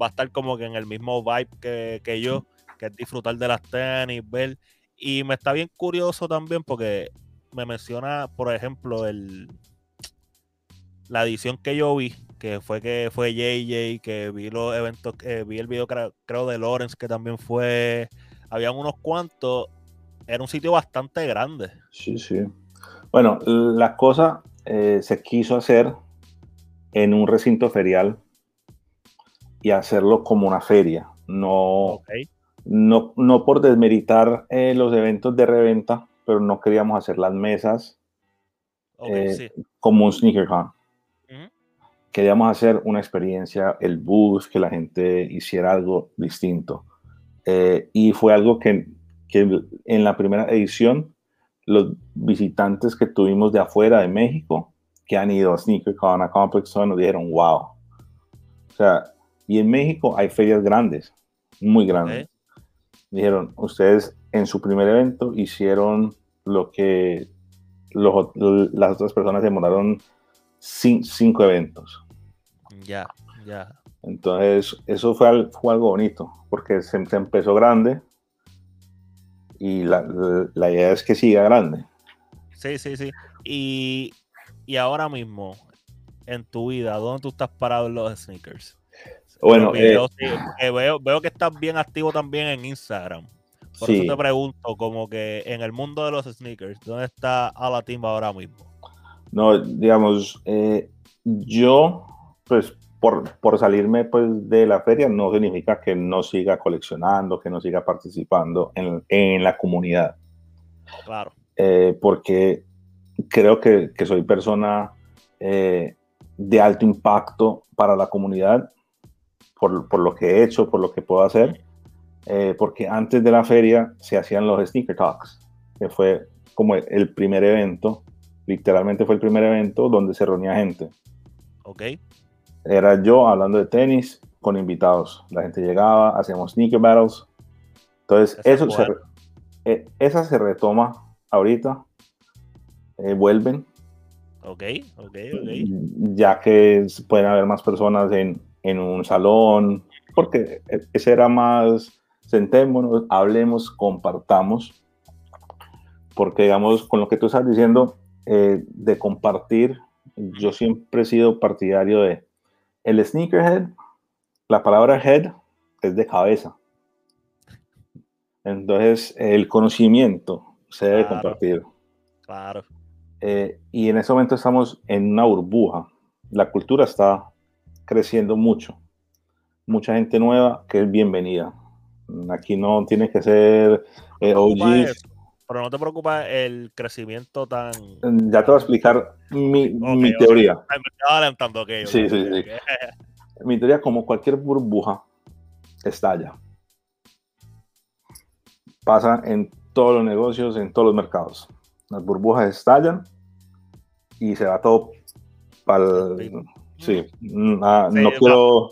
va a estar como que en el mismo vibe que, que yo, que es disfrutar de las tenis, ver. Y me está bien curioso también porque me menciona, por ejemplo, el la edición que yo vi, que fue que fue JJ, que vi los eventos, que vi el video creo de Lawrence, que también fue, habían unos cuantos, era un sitio bastante grande. Sí, sí. Bueno, la cosa eh, se quiso hacer en un recinto ferial y hacerlo como una feria. No, no, no por desmeritar eh, los eventos de reventa, pero no queríamos hacer las mesas Eh, sí. como un SneakerCon. Ujú. Queríamos hacer una experiencia, el bus, que la gente hiciera algo distinto. Y fue algo que, que en la primera edición, los visitantes que tuvimos de afuera de México, que han ido a SneakerCon, a ComplexCon, nos dijeron, wow. O sea, Y en México hay ferias grandes, muy grandes. Dijeron, ustedes en su primer evento hicieron lo que las otras personas demoraron cinco eventos. Ya, ya. Entonces, eso fue, algo bonito, porque se, empezó grande y la, idea es que siga grande. Sí, sí, sí. Y, ahora mismo, en tu vida, ¿dónde tú estás parado en los sneakers? Bueno, eh, veo, veo que estás bien activo también en Instagram. Por eso te pregunto, como que en el mundo de los sneakers, ¿dónde está a la Team ahora mismo? No, digamos, eh, yo, pues por, por, salirme pues, de la feria no significa que no siga coleccionando, que no siga participando en, en la comunidad. Claro. Eh, porque creo que, que soy persona eh, de alto impacto para la comunidad por, por, lo que he hecho, por lo que puedo hacer. Eh, porque antes de la feria se hacían los Sneaker Talks, que fue como el primer evento, literalmente fue el primer evento donde se reunía gente. Ok. Era yo hablando de tenis con invitados. La gente llegaba, hacíamos Sneaker Battles. Entonces, eso se, eh, esa se retoma ahorita. Eh, vuelven. Ok, ok, ok. Ya que pueden haber más personas en, en un salón, porque ese era más sentémonos, hablemos, compartamos, porque digamos, con lo que tú estás diciendo eh, de compartir, yo siempre he sido partidario de el sneakerhead, la palabra head es de cabeza. Entonces, el conocimiento se debe compartir. Claro. Eh, y en ese momento estamos en una burbuja. La cultura está creciendo mucho. Mucha gente nueva que es bienvenida. Aquí no tiene que ser eh, OG. Pero no te preocupa el crecimiento tan. Ya te voy a explicar mi, mi teoría. Me estaba adelantando, ok. Sí, sí, sí. Mi teoría, como cualquier burbuja, estalla. Pasa en todos los negocios, en todos los mercados. Las burbujas estallan y se va todo para el. Sí, ah, no quiero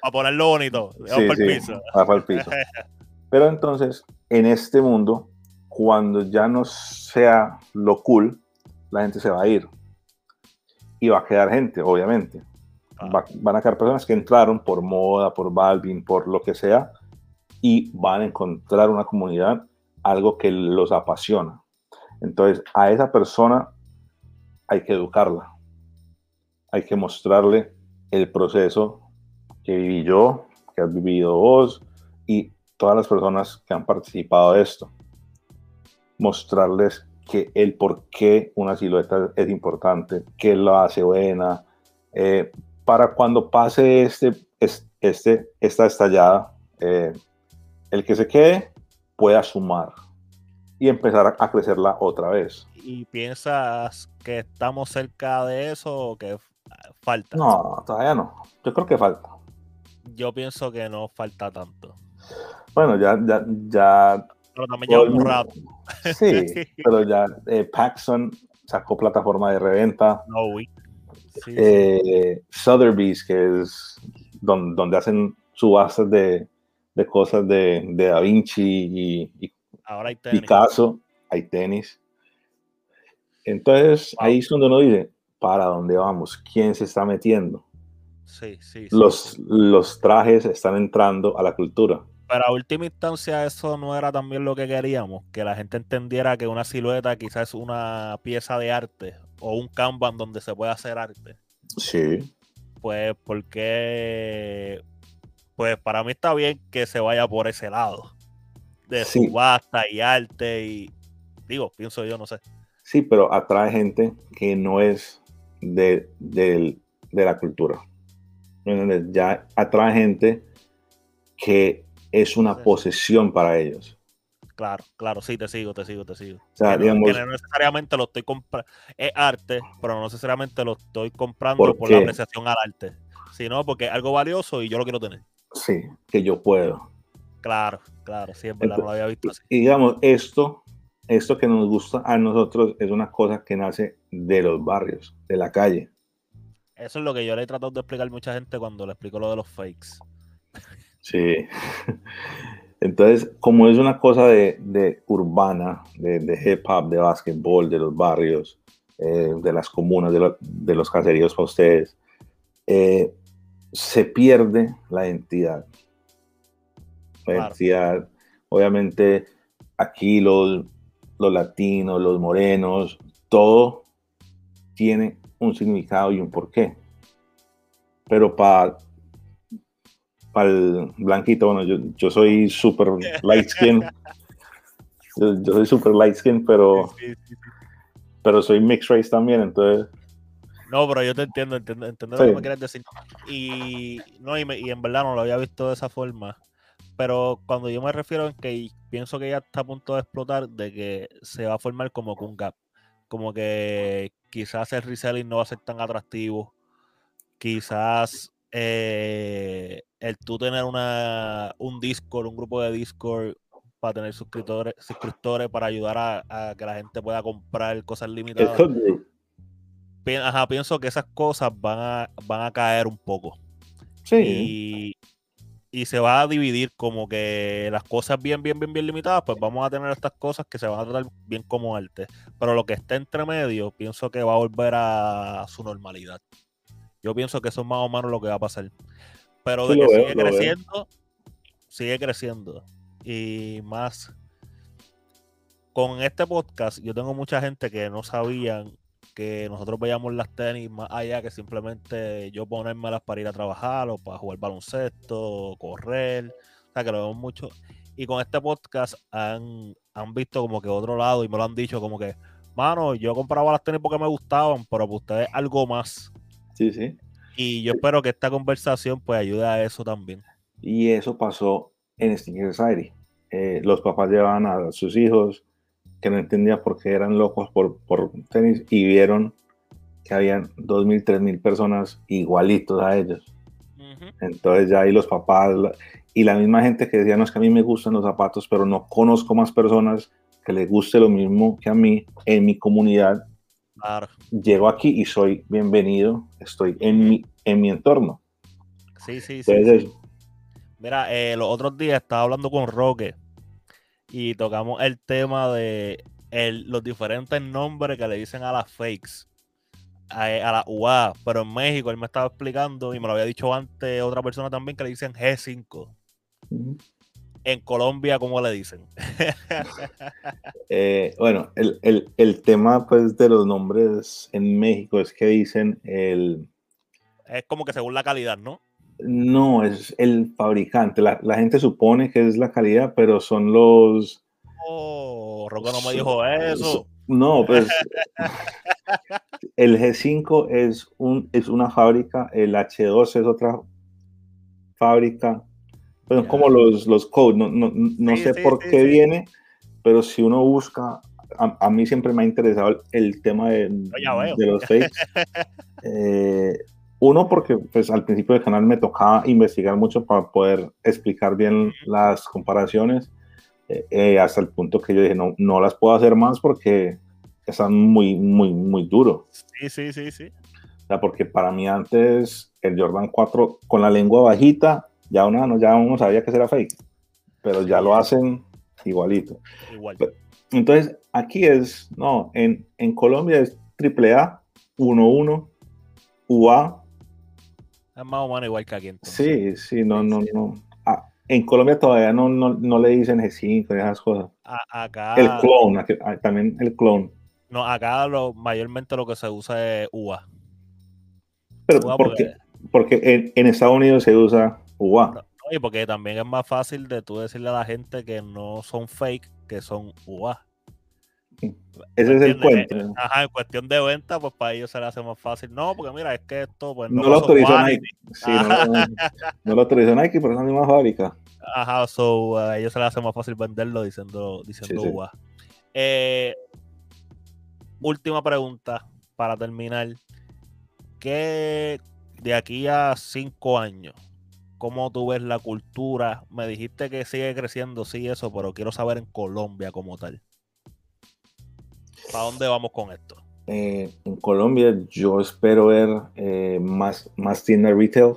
a, ponerlo bonito. Sí, para el piso. para el piso. Pero entonces, en este mundo, cuando ya no sea lo cool, la gente se va a ir. Y va a quedar gente, obviamente. Ah. van a quedar personas que entraron por moda, por Balvin, por lo que sea, y van a encontrar una comunidad, algo que los apasiona. Entonces, a esa persona hay que educarla. Hay que mostrarle el proceso que viví yo, que has vivido vos y todas las personas que han participado de esto. Mostrarles que el por qué una silueta es importante, qué lo hace buena, eh, para cuando pase este, este, esta estallada, eh, el que se quede pueda sumar y empezar a crecerla otra vez. ¿Y piensas que estamos cerca de eso o que falta? No, todavía no. Yo creo que falta yo pienso que no falta tanto. Bueno, ya, ya, ya. Pero también lleva un rato. Sí, pero ya eh, Paxson sacó plataforma de reventa. No, eh, Sotheby's, que es donde, hacen subastas de, de cosas de, de, Da Vinci y, Ahora hay tenis. Picasso, hay tenis. Entonces, ahí es donde uno dice, ¿para dónde vamos? ¿Quién se está metiendo? los, los trajes están entrando a la cultura. Pero a última instancia eso no era también lo que queríamos, que la gente entendiera que una silueta quizás es una pieza de arte o un kanban donde se puede hacer arte. Sí. Pues porque, pues para mí está bien que se vaya por ese lado, de subasta y arte y, digo, pienso yo, no sé. Sí, pero atrae gente que no es de, de la cultura ya atrae gente que es una posesión para ellos. Claro, claro, sí, te sigo, te sigo, te sigo. O sea, que, no, necesariamente lo estoy comprando, es arte, pero no necesariamente lo estoy comprando por, la apreciación al arte, sino porque es algo valioso y yo lo quiero tener. Sí, que yo puedo. Claro, claro, siempre no lo había visto así. Y digamos, esto, esto que nos gusta a nosotros es una cosa que nace de los barrios, de la calle. Eso es lo que yo le he tratado de explicar a mucha gente cuando le explico lo de los fakes. Sí. Entonces, como es una cosa de, urbana, de, hip hop, de básquetbol, de los barrios, eh, de las comunas, de, los caseríos para ustedes, eh, se pierde la identidad. La identidad, obviamente, aquí los, los latinos, los morenos, todo tiene un significado y un porqué. Pero para para el blanquito, bueno, yo, yo soy súper light skin. Yo, soy súper light skin, pero, pero soy mixed race también, entonces. No, pero yo te entiendo, entiendo, entiendo lo que me quieres decir. Y, no, y, y, en verdad no lo había visto de esa forma. Pero cuando yo me refiero en que pienso que ya está a punto de explotar, de que se va a formar como que un gap. Como que quizás el reselling no va a ser tan atractivo. Quizás eh, el tú tener una, un Discord, un grupo de Discord para tener suscriptores, suscriptores para ayudar a, que la gente pueda comprar cosas limitadas. Ajá, pienso que esas cosas van a, van a caer un poco. Sí. Y, se va a dividir como que las cosas bien, bien, bien, bien limitadas, pues vamos a tener estas cosas que se van a tratar bien como arte. Pero lo que está entre medio, pienso que va a volver a su normalidad. Yo pienso que eso es más o menos lo que va a pasar. Pero de que sigue creciendo, sigue creciendo. Y más. Con este podcast, yo tengo mucha gente que no sabían que nosotros veíamos las tenis más allá que simplemente yo ponérmelas para ir a trabajar o para jugar baloncesto, o correr. O sea, que lo vemos mucho. Y con este podcast han, han visto como que otro lado y me lo han dicho como que, mano, yo compraba las tenis porque me gustaban, pero para ustedes algo más. Sí, sí. Y yo espero que esta conversación pues ayude a eso también. Y eso pasó en Sneaker Society. Eh, los papás llevaban a sus hijos que no entendían por qué eran locos por, por tenis y vieron que habían 2.000, 3.000 personas igualitos a ellos. Entonces ya ahí los papás y la misma gente que decía, no es que a mí me gustan los zapatos, pero no conozco más personas que les guste lo mismo que a mí en mi comunidad Llego aquí y soy bienvenido, estoy en mi, en mi entorno. Sí, sí, sí. Mira, eh, los otros días estaba hablando con Roque y tocamos el tema de los diferentes nombres que le dicen a las fakes, a, la UA, pero en México él me estaba explicando y me lo había dicho antes otra persona también que le dicen G5 en Colombia, ¿cómo le dicen? Eh, bueno, el, tema pues de los nombres en México es que dicen el... Es como que según la calidad, ¿no? No, es el fabricante. La, gente supone que es la calidad, pero son los... Oh, Rocco no me dijo eso. No, pues el G5 es, un, es una fábrica, el H2 es otra fábrica, son como los, los codes, no, no, no sé por qué viene, pero si uno busca, a, mí siempre me ha interesado el, tema de, de, los fakes. Eh, uno, porque pues, al principio del canal me tocaba investigar mucho para poder explicar bien las comparaciones, eh, eh, hasta el punto que yo dije, no, no las puedo hacer más porque están muy, muy, muy duros. Sí, sí, sí, sí. O sea, porque para mí antes el Jordan 4 con la lengua bajita ya uno, ya uno sabía que era fake, pero ya lo hacen igualito. Igual. Entonces, aquí es, no, en, en Colombia es AAA, 1-1, UA. Es más o menos igual que aquí. Sí, sí, no, no, no. Ah, en Colombia todavía no, no, no, le dicen G5 y esas cosas. acá. El clone, ah, también el clone. No, acá lo, mayormente lo que se usa es UA. Pero porque, porque en, en Estados Unidos se usa UA. y porque también es más fácil de tú decirle a la gente que no son fake, que son UA. Ese es el cuento. Ajá, en cuestión de venta, pues para ellos se le hace más fácil. No, porque mira, es que esto pues no, lo autorizó Nike. Sí, no, lo autorizó Nike, pero es la misma fábrica. Ajá, so a ellos se les hace más fácil venderlo diciendo, diciendo UA. Eh, última pregunta para terminar. ¿Qué de aquí a cinco años? Cómo tú ves la cultura. Me dijiste que sigue creciendo, sí, eso, pero quiero saber en Colombia como tal. ¿Para dónde vamos con esto? Eh, en Colombia yo espero ver eh, más, más retail,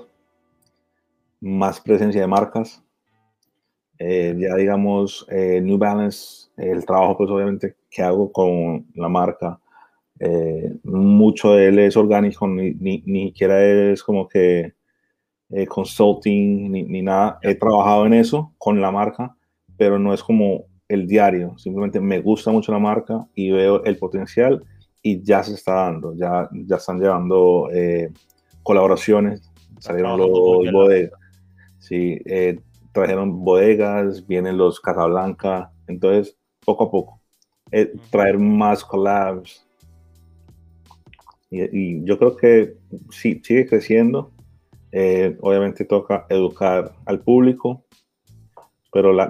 más presencia de marcas. Eh, ya digamos, eh, New Balance, el trabajo pues obviamente que hago con la marca, eh, mucho de él es orgánico, ni, ni, ni siquiera es como que consulting ni, ni, nada. He trabajado en eso con la marca, pero no es como el diario. Simplemente me gusta mucho la marca y veo el potencial y ya se está dando, ya, ya están llevando colaboraciones, salieron los bodegas. Sí, eh, trajeron bodegas, vienen los Casablanca, entonces poco a poco, eh, traer más collabs. Y, yo creo que sí, sigue creciendo. Eh, obviamente toca educar al público, pero la,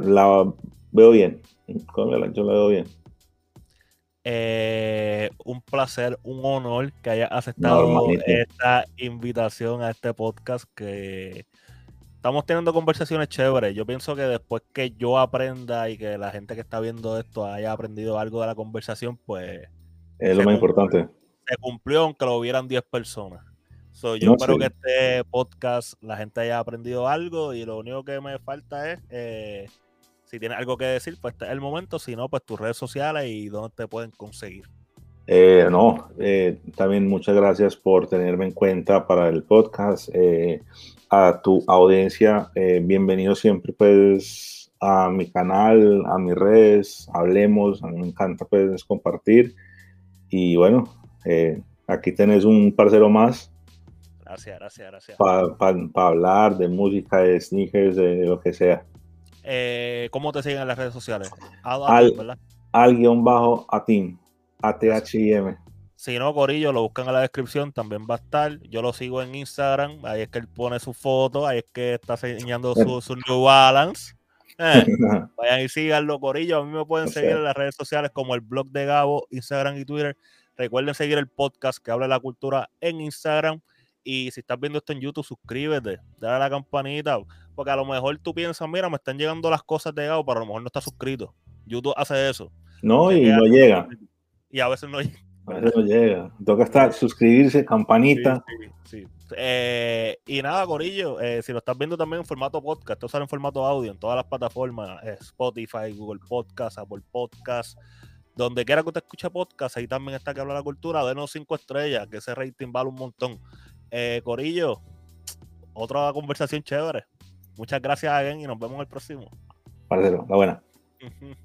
veo bien. Yo la veo bien. un placer, un honor que hayas aceptado esta invitación a este podcast que estamos teniendo conversaciones chéveres. Yo pienso que después que yo aprenda y que la gente que está viendo esto haya aprendido algo de la conversación, pues... Es lo más importante. Se cumplió aunque lo vieran 10 personas. Yo espero que este podcast la gente haya aprendido algo y lo único que me falta es, eh, si tienes algo que decir, pues este es el momento. Si no, pues tus redes sociales y dónde te pueden conseguir. Eh, no, eh, también muchas gracias por tenerme en cuenta para el podcast. Eh, a tu audiencia, bienvenido siempre pues a mi canal, a mis redes, hablemos, a mí me encanta pues compartir. Y bueno, aquí tenés un parcero más. Gracias, gracias, gracias. Para hablar de música, de sneakers, de lo que sea. ¿Cómo te siguen en las redes sociales? al, al guion bajo a team. ATHIM. Si no, Corillo, lo buscan en la descripción, también va a estar. Yo lo sigo en Instagram, ahí es que él pone su foto, ahí es que está enseñando su, New Balance. Eh, vayan y síganlo, Corillo. A mí me pueden seguir en las redes sociales como el blog de Gabo, Instagram y Twitter. Recuerden seguir el podcast que habla de la cultura en Instagram. Y si estás viendo esto en YouTube, suscríbete, dale a la campanita, porque a lo mejor tú piensas, mira, me están llegando las cosas de Gabo, pero a lo mejor no estás suscrito. YouTube hace eso. No, y no llega y a veces no llega. A veces no llega. Toca estar, suscribirse, campanita. Sí, eh, y nada, Corillo, eh, si lo estás viendo también en formato podcast, esto sale en formato audio en todas las plataformas, eh, Spotify, Google Podcast, Apple Podcast, donde quiera que usted escuche podcast, ahí también está que habla la cultura, denos cinco estrellas, que ese rating vale un montón. Corillo, otra conversación chévere. Muchas gracias again y nos vemos en el próximo. Parcero, la buena.